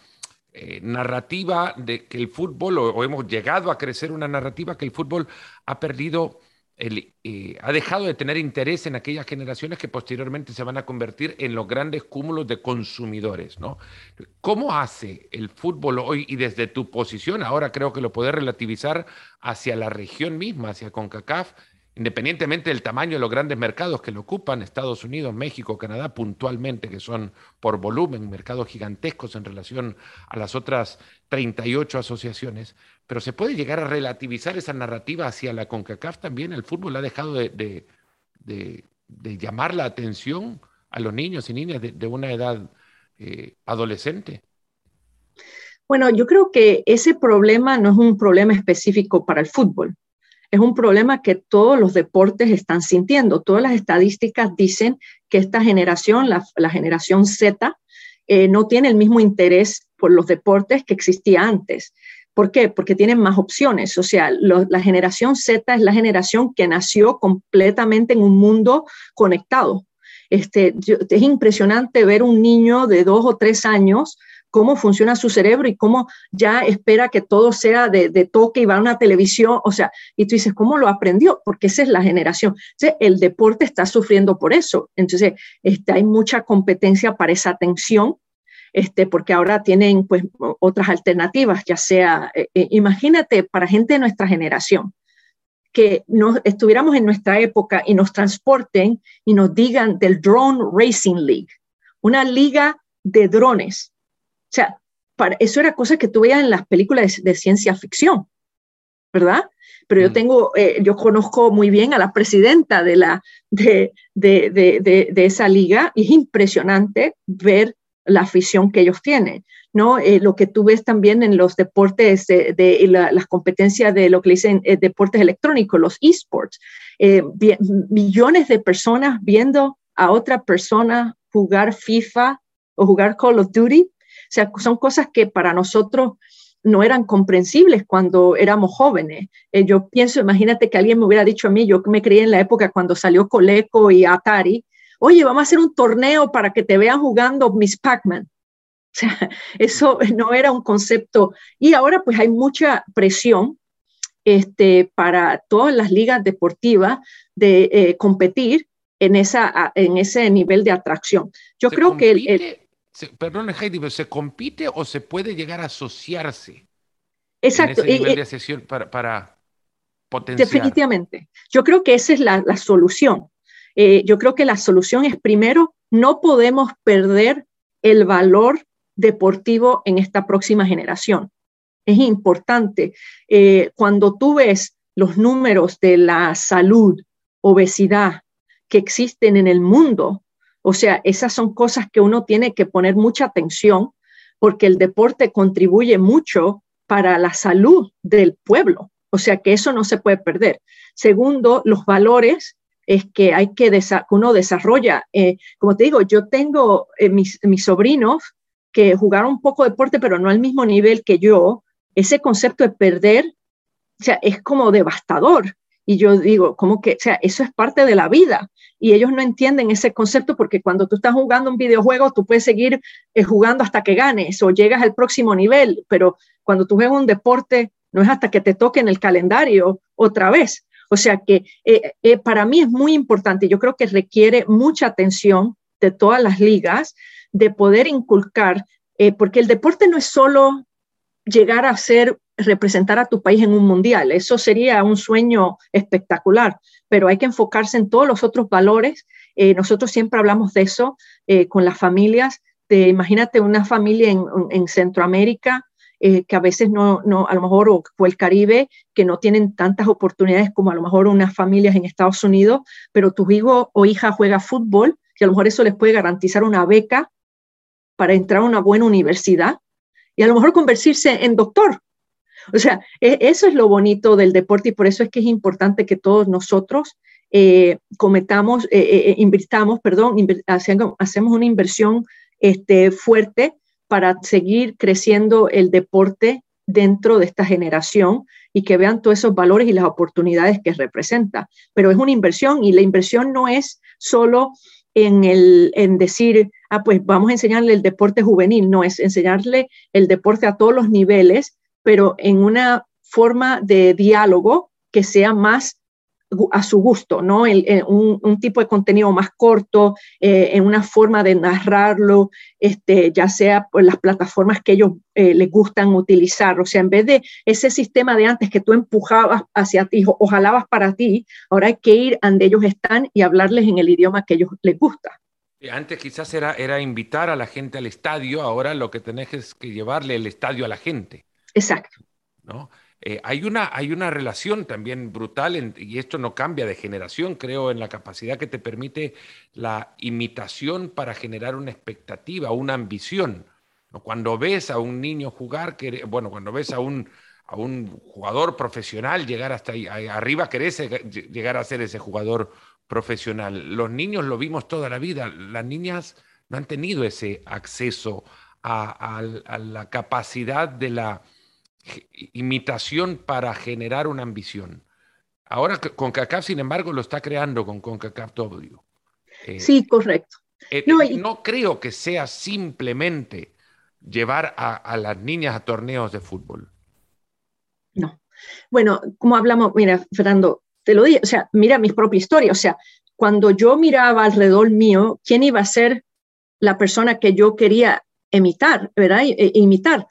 eh, narrativa de que el fútbol, o, hemos llegado a crecer una narrativa que el fútbol ha perdido, el, eh, ha dejado de tener interés en aquellas generaciones que posteriormente se van a convertir en los grandes cúmulos de consumidores, ¿no? ¿Cómo hace el fútbol hoy y desde tu posición, ahora creo que lo puedes relativizar hacia la región misma, hacia CONCACAF, independientemente del tamaño de los grandes mercados que lo ocupan, Estados Unidos, México, Canadá, puntualmente, que son por volumen mercados gigantescos en relación a las otras 38 asociaciones, pero se puede llegar a relativizar esa narrativa hacia la CONCACAF también. El fútbol ha dejado de, llamar la atención a los niños y niñas de, una edad eh, adolescente. Bueno, yo creo que ese problema no es un problema específico para el fútbol es un problema que todos los deportes están sintiendo. Todas las estadísticas dicen que esta generación, la, generación Z, eh, no tiene el mismo interés por los deportes que existía antes. ¿Por qué? Porque tienen más opciones. O sea, la generación Z es la generación que nació completamente en un mundo conectado. Este, es impresionante ver un niño de dos o tres años cómo funciona su cerebro y cómo ya espera que todo sea de, toque y va a una televisión, o sea, y tú dices, ¿cómo lo aprendió? Porque esa es la generación. el deporte está sufriendo por eso. Entonces, este, hay mucha competencia para esa atención. Este, porque ahora tienen pues otras alternativas, ya sea, eh, eh, imagínate para gente de nuestra generación, que nos estuviéramos en nuestra época y nos transporten y nos digan del Drone Racing League, una liga de drones sea, para, eso era cosa que tú veías en las películas de, ciencia ficción, ¿verdad? Pero yo mm. tengo, eh, yo conozco muy bien a la presidenta de, la, de, de, de, esa liga y es impresionante ver la afición que ellos tienen, ¿no? Eh, lo que tú ves también en los deportes de, las competencias de lo que dicen eh, deportes electrónicos, los esports, millones de personas viendo a otra persona jugar FIFA o jugar Call of Duty o sea, son cosas que para nosotros no eran comprensibles cuando éramos jóvenes. Eh, yo pienso, imagínate que alguien me hubiera dicho a mí, yo me crié en la época cuando salió Coleco y Atari, oye, vamos a hacer un torneo para que te vean jugando Miss Pac-Man. O sea, eso no era un concepto. Y ahora pues hay mucha presión este, para todas las ligas deportivas de eh, competir en, esa, en ese nivel de atracción. Yo creo que el, perdón, Heidi, pero ¿se compite o se puede llegar a asociarse? Exacto. En ese nivel de sesión para, para potenciar. Definitivamente. Yo creo que esa es la, la solución. Eh, yo creo que la solución es primero, no podemos perder el valor deportivo en esta próxima generación. Es importante. Eh, cuando tú ves los números de la salud, obesidad que existen en el mundo, o sea, esas son cosas que uno tiene que poner mucha atención porque el deporte contribuye mucho para la salud del pueblo. O sea, que eso no se puede perder. Segundo, los valores es que hay que uno desarrolla. Eh, como te digo, yo tengo eh, mis, mis sobrinos que jugaron un poco deporte, pero no al mismo nivel que yo. Ese concepto de perder, o sea, es como devastador. Y yo digo, ¿cómo que? O sea, eso es parte de la vida. Y ellos no entienden ese concepto porque cuando tú estás jugando un videojuego, tú puedes seguir eh, jugando hasta que ganes o llegas al próximo nivel, pero cuando tú juegas un deporte, no es hasta que te toque en el calendario otra vez. O sea que eh, eh, para mí es muy importante. Yo creo que requiere mucha atención de todas las ligas de poder inculcar, porque el deporte no es solo llegar a ser representar a tu país en un mundial. Eso sería un sueño espectacular, pero hay que enfocarse en todos los otros valores. Eh, nosotros siempre hablamos de eso eh, con las familias. De, imagínate una familia en, Centroamérica eh, que a veces no, no, a lo mejor, o, el Caribe, que no tienen tantas oportunidades como a lo mejor unas familias en Estados Unidos, pero tu hijo o hija juega fútbol y a lo mejor eso les puede garantizar una beca para entrar a una buena universidad y a lo mejor convertirse en doctor o sea, e, eso es lo bonito del deporte y por eso es que es importante que todos nosotros eh, cometamos, eh, eh, invirtamos, perdón, hacemos una inversión este, fuerte para seguir creciendo el deporte dentro de esta generación y que vean todos esos valores y las oportunidades que representa. Pero es una inversión y la inversión no es solo en, el, en decir, ah, pues vamos a enseñarle el deporte juvenil, no, es enseñarle el deporte a todos los niveles pero en una forma de diálogo que sea más a su gusto, ¿no? un, tipo de contenido más corto, eh, en una forma de narrarlo, este, ya sea por las plataformas que ellos eh, les gustan utilizar. O sea, en vez de ese sistema de antes que tú empujabas hacia ti o, jalabas para ti, ahora hay que ir donde ellos están y hablarles en el idioma que ellos les gusta. Antes quizás era, era invitar a la gente al estadio, ahora lo que tenés es que llevarle el estadio a la gente. Exacto. ¿no? Eh, hay, una, hay una relación también brutal, y esto no cambia de generación, creo, en la capacidad que te permite la imitación para generar una expectativa, una ambición. Cuando ves a un niño jugar, bueno, cuando ves a un, a un jugador profesional llegar hasta ahí, arriba, querés llegar a ser ese jugador profesional. Los niños lo vimos toda la vida, las niñas no han tenido ese acceso a la capacidad de la imitación para generar una ambición. Ahora CONCACAF, sin embargo, lo está creando con CONCACAF W. Eh, sí, correcto. Eh, no, creo que sea simplemente llevar a, las niñas a torneos de fútbol. No. Bueno, como hablamos, mira, Fernando, te lo dije, o sea, mira mi propia historia, o sea, cuando yo miraba alrededor mío, ¿quién iba a ser la persona que yo quería imitar, ¿verdad? E, imitar.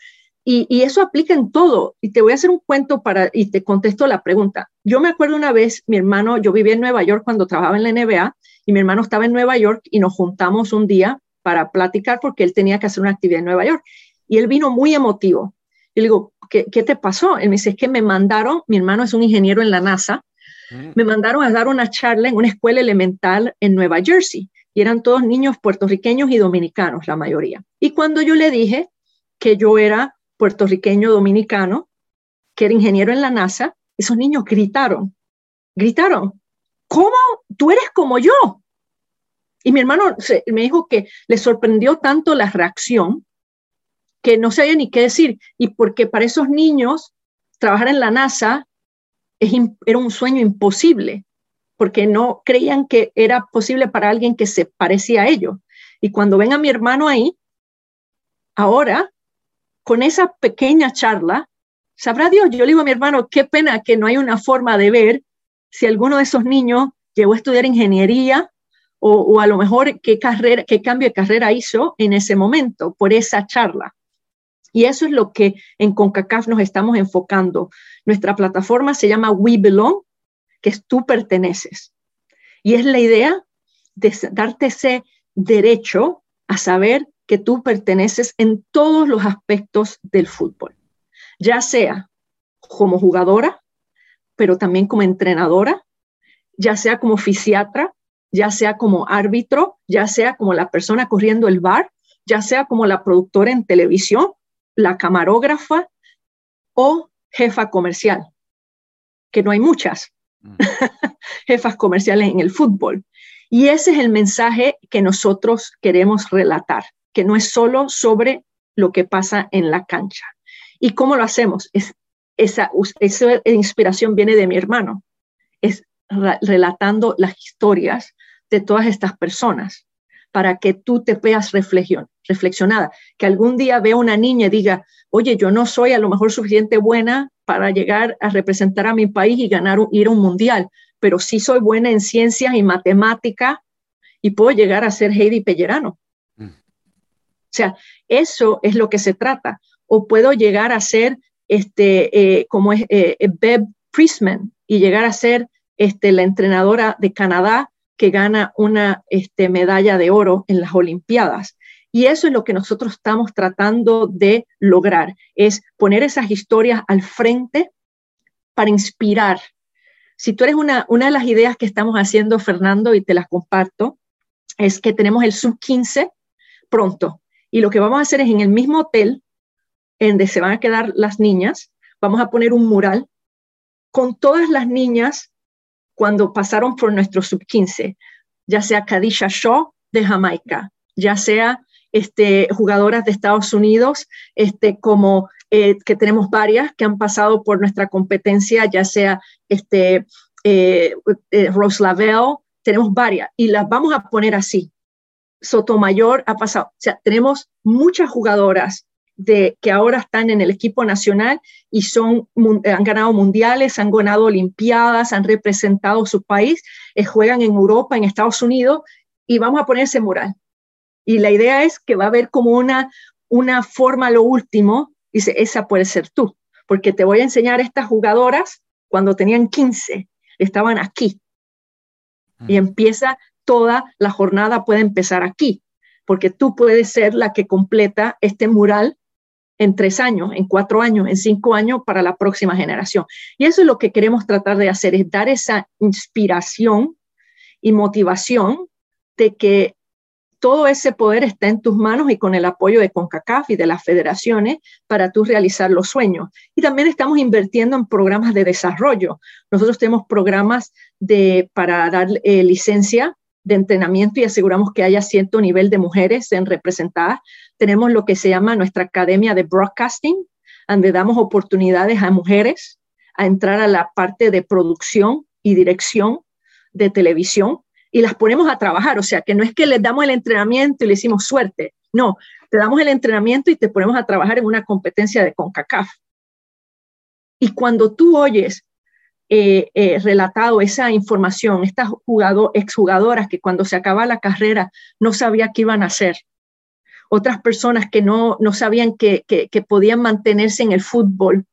Y, eso aplica en todo. Y te voy a hacer un cuento para, y te contesto la pregunta. Yo me acuerdo una vez, mi hermano, yo vivía en Nueva York cuando trabajaba en la NBA y mi hermano estaba en Nueva York y nos juntamos un día para platicar porque él tenía que hacer una actividad en Nueva York. Y él vino muy emotivo. Y le digo, ¿qué, qué te pasó? Él me dice, es que me mandaron, mi hermano es un ingeniero en la NASA, mm. me mandaron a dar una charla en una escuela elemental en Nueva Jersey. Y eran todos niños puertorriqueños y dominicanos, la mayoría. Y cuando yo le dije que yo era puertorriqueño dominicano, que era ingeniero en la NASA, esos niños gritaron, gritaron, ¿cómo tú eres como yo? Y mi hermano me dijo que le sorprendió tanto la reacción que no sabía ni qué decir. Y porque para esos niños trabajar en la NASA era un sueño imposible, porque no creían que era posible para alguien que se parecía a ellos. Y cuando ven a mi hermano ahí, ahora con esa pequeña charla, sabrá Dios, yo le digo a mi hermano, qué pena que no hay una forma de ver si alguno de esos niños llegó a estudiar ingeniería o, a lo mejor qué, carrera, qué cambio de carrera hizo en ese momento por esa charla. Y eso es lo que en CONCACAF nos estamos enfocando. Nuestra plataforma se llama We Belong, que es tú perteneces. Y es la idea de darte ese derecho a saber que tú perteneces en todos los aspectos del fútbol, ya sea como jugadora, pero también como entrenadora, ya sea como fisiatra, ya sea como árbitro, ya sea como la persona corriendo el bar, ya sea como la productora en televisión, la camarógrafa o jefa comercial, que no hay muchas mm. jefas comerciales en el fútbol. Y ese es el mensaje que nosotros queremos relatar que no es solo sobre lo que pasa en la cancha. ¿Y cómo lo hacemos? Es, esa, esa inspiración viene de mi hermano, es relatando las historias de todas estas personas para que tú te veas reflexionada, que algún día vea una niña y diga, oye, yo no soy a lo mejor suficiente buena para llegar a representar a mi país y ganar, ir a un mundial, pero sí soy buena en ciencias y matemática y puedo llegar a ser Heidi Pellerano. O sea, eso es lo que se trata. O puedo llegar a ser este, eh, como es eh, Beb Priestman y llegar a ser este, la entrenadora de Canadá que gana una este, medalla de oro en las Olimpiadas. Y eso es lo que nosotros estamos tratando de lograr, es poner esas historias al frente para inspirar. Si tú eres una, una de las ideas que estamos haciendo, Fernando, y te las comparto, es que tenemos el sub 15 pronto. Y lo que vamos a hacer es en el mismo hotel en donde se van a quedar las niñas, vamos a poner un mural con todas las niñas cuando pasaron por nuestro sub-15, ya sea Kadisha Shaw de Jamaica, ya sea este, jugadoras de Estados Unidos, este, como eh, que tenemos varias que han pasado por nuestra competencia, ya sea este, eh, eh, Rose Lavelle, tenemos varias y las vamos a poner así. Sotomayor ha pasado. O sea, tenemos muchas jugadoras de que ahora están en el equipo nacional y son, han ganado mundiales, han ganado olimpiadas, han representado su país, eh, juegan en Europa, en Estados Unidos y vamos a poner ese mural. Y la idea es que va a haber como una, una forma, lo último, dice, esa puede ser tú, porque te voy a enseñar estas jugadoras cuando tenían 15, estaban aquí. Y mm. empieza toda la jornada, puede empezar aquí, porque tú puedes ser la que completa este mural en tres años, en cuatro años, en cinco años para la próxima generación. Y eso es lo que queremos tratar de hacer, es dar esa inspiración y motivación de que todo ese poder está en tus manos y con el apoyo de CONCACAF y de las federaciones para tú realizar los sueños. Y también estamos invirtiendo en programas de desarrollo. Nosotros tenemos programas de, para dar eh, licencia de entrenamiento y aseguramos que haya cierto nivel de mujeres en representadas. Tenemos lo que se llama nuestra academia de broadcasting, donde damos oportunidades a mujeres a entrar a la parte de producción y dirección de televisión y las ponemos a trabajar. O sea, que no es que les damos el entrenamiento y le decimos suerte. No, te damos el entrenamiento y te ponemos a trabajar en una competencia de CONCACAF. Y cuando tú oyes eh, eh, relatado esa información, estas jugado, exjugadoras que cuando se acaba la carrera no sabía qué iban a hacer, otras personas que no, no sabían que, que, podían mantenerse en el fútbol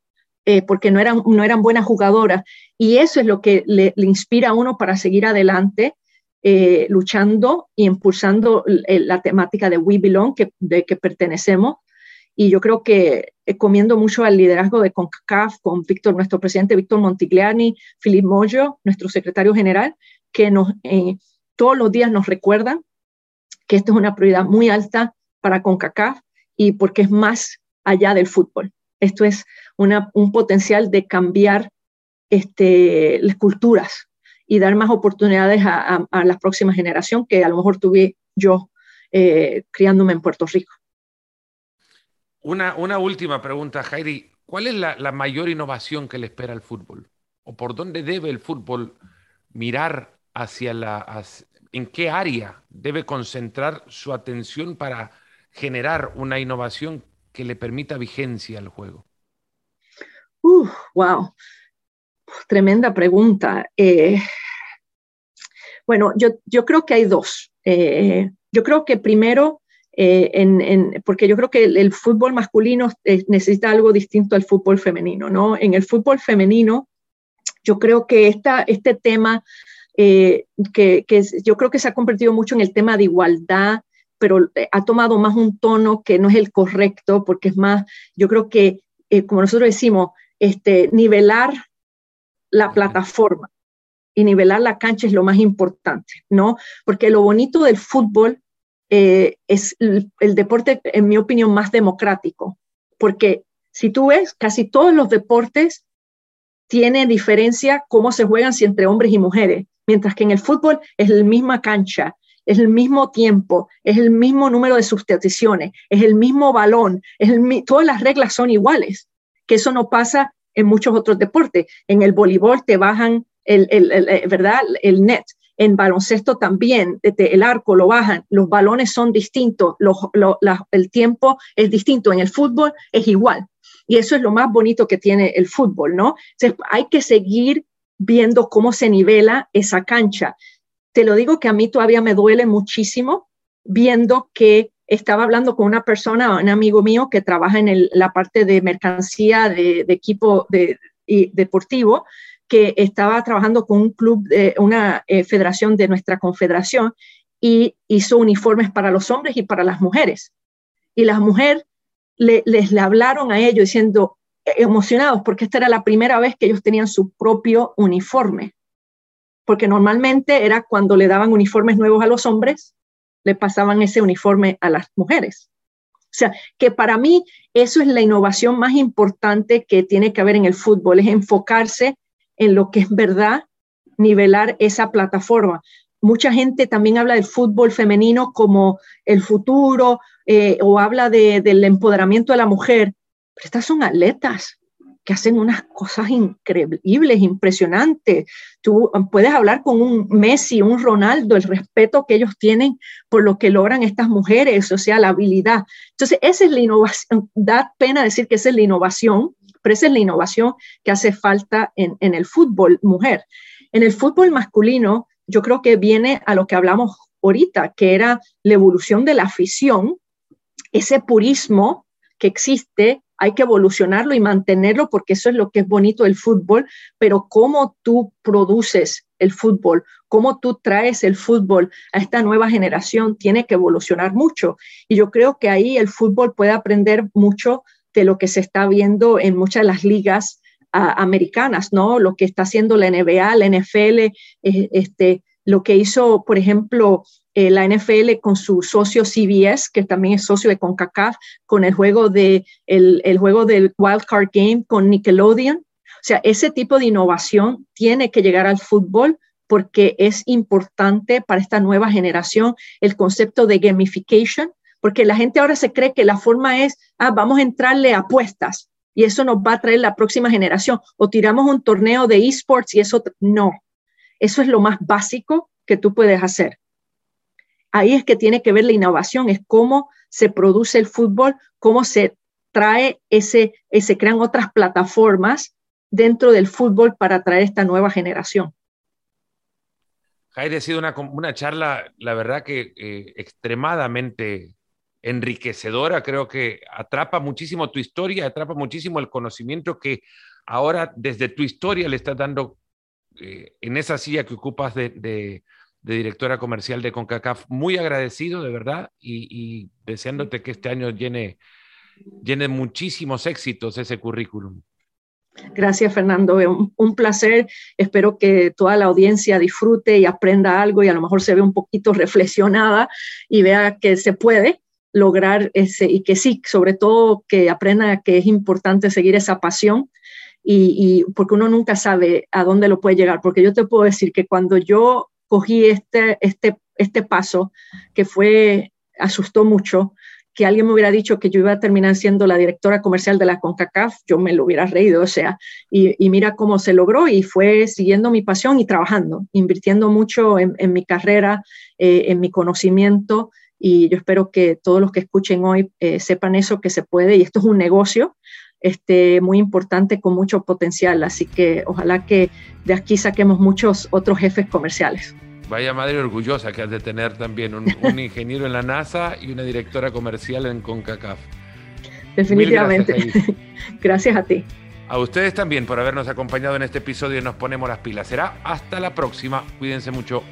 eh, porque no eran, no eran buenas jugadoras. Y eso es lo que le, le inspira a uno para seguir adelante eh, luchando y impulsando la temática de We Belong, que, de que pertenecemos. Y yo creo que eh, comiendo mucho al liderazgo de CONCACAF, con Víctor, nuestro presidente Víctor Montigliani, Philip Moyo, nuestro secretario general, que eh, todos los días nos recuerdan que esto es una prioridad muy alta para CONCACAF y porque es más allá del fútbol. Esto es un potencial de cambiar este, las culturas, y dar más oportunidades a, la próxima generación que a lo mejor tuve yo eh, criándome en Puerto Rico. Una, una última pregunta, Jairi. ¿Cuál es la, mayor innovación que le espera al fútbol? ¿O por dónde debe el fútbol mirar hacia la... ¿En qué área debe concentrar su atención para generar una innovación que le permita vigencia al juego? Uh, wow tremenda pregunta. Eh, bueno, yo, yo, creo que hay dos. Eh, yo creo que primero, eh, en, porque yo creo que el, fútbol masculino necesita algo distinto al fútbol femenino, ¿no? En el fútbol femenino, yo creo que esta, este tema, que, que, yo creo que se ha convertido mucho en el tema de igualdad, pero ha tomado más un tono que no es el correcto, porque es más, yo creo que, como nosotros decimos, este, nivelar la plataforma y nivelar la cancha es lo más importante, ¿no? Porque lo bonito del fútbol eh, es el, deporte, en mi opinión, más democrático, porque si tú ves, casi todos los deportes tienen diferencia cómo se juegan si entre hombres y mujeres, mientras que en el fútbol es la misma cancha, es el mismo tiempo, es el mismo número de sustituciones, es el mismo balón, es el, todas las reglas son iguales, que eso no pasa en muchos otros deportes. En el voleibol te bajan el, eh, ¿verdad? el net. En baloncesto también, el arco lo bajan, los balones son distintos, el tiempo es distinto. En el fútbol es igual. Y eso es lo más bonito que tiene el fútbol, ¿no? hay que seguir viendo cómo se nivela esa cancha. Te lo digo que a mí todavía me duele muchísimo viendo que estaba hablando con una persona, un amigo mío que trabaja en la parte de mercancía de, equipo de, deportivo, que estaba trabajando con un club, de una eh, federación de nuestra confederación y hizo uniformes para los hombres y para las mujeres. Y las mujeres les le hablaron a ellos diciendo, eh, emocionados, porque esta era la primera vez que ellos tenían su propio uniforme. Porque normalmente era cuando le daban uniformes nuevos a los hombres, le pasaban ese uniforme a las mujeres. O sea, que para mí eso es la innovación más importante que tiene que haber en el fútbol, es enfocarse en lo que es verdad, nivelar esa plataforma. Mucha gente también habla del fútbol femenino como el futuro eh, o habla del empoderamiento de la mujer, pero estas son atletas. que hacen unas cosas increíbles, impresionantes. Tú um, puedes hablar con un Messi, un Ronaldo, el respeto que ellos tienen por lo que logran estas mujeres, o sea, la habilidad. Entonces, esa es la innovación. Da pena decir que esa es la innovación, pero esa es la innovación que hace falta en, en el fútbol mujer. En el fútbol masculino, yo creo que viene a lo que hablamos ahorita, que era la evolución de la afición, ese purismo que existe hay que evolucionarlo y mantenerlo porque eso es lo que es bonito del fútbol, pero cómo tú produces el fútbol, cómo tú traes el fútbol a esta nueva generación tiene que evolucionar mucho. Y yo creo que ahí el fútbol puede aprender mucho de lo que se está viendo en muchas de las ligas americanas, ¿no? Lo que está haciendo la NBA, la NFL, eh, este, lo que hizo, por ejemplo, eh, la NFL con su socio CBS, que también es socio de CONCACAF, con el juego, de, el, el juego del Wild Card Game con Nickelodeon. O sea, ese tipo de innovación tiene que llegar al fútbol porque es importante para esta nueva generación el concepto de gamification, porque la gente ahora se cree que la forma es, ah, vamos a entrarle apuestas y eso nos va a traer la próxima generación, o tiramos un torneo de esports y eso no. Eso es lo más básico que tú puedes hacer ahí es que tiene que ver la innovación, es cómo se produce el fútbol, cómo se trae ese, se crean otras plataformas dentro del fútbol para atraer esta nueva generación. Jaire, ha sido una, charla, la verdad que eh, extremadamente enriquecedora, creo que atrapa muchísimo tu historia, atrapa muchísimo el conocimiento que ahora desde tu historia le estás dando eh, en esa silla que ocupas de, de directora comercial de CONCACAF. Muy agradecido, de verdad, y, deseándote que este año llene, llene muchísimos éxitos ese currículum. Gracias, Fernando. Un, un, placer. Espero que toda la audiencia disfrute y aprenda algo y a lo mejor se ve un poquito reflexionada y vea que se puede lograr ese y que sí, sobre todo que aprenda que es importante seguir esa pasión y, porque uno nunca sabe a dónde lo puede llegar. Porque yo te puedo decir que cuando yo cogí este, este, este paso que fue, asustó mucho, que alguien me hubiera dicho que yo iba a terminar siendo la directora comercial de la CONCACAF, yo me lo hubiera reído, o sea, y, mira cómo se logró y fue siguiendo mi pasión y trabajando, invirtiendo mucho en, mi carrera, eh, en mi conocimiento, y yo espero que todos los que escuchen hoy eh, sepan eso, que se puede, y esto es un negocio, este, muy importante con mucho potencial. Así que ojalá que de aquí saquemos muchos otros jefes comerciales. Vaya madre orgullosa que has de tener también un, ingeniero en la NASA y una directora comercial en CONCACAF. Definitivamente. Gracias, gracias a ti. A ustedes también por habernos acompañado en este episodio y Nos Ponemos las Pilas. Será hasta la próxima. Cuídense mucho.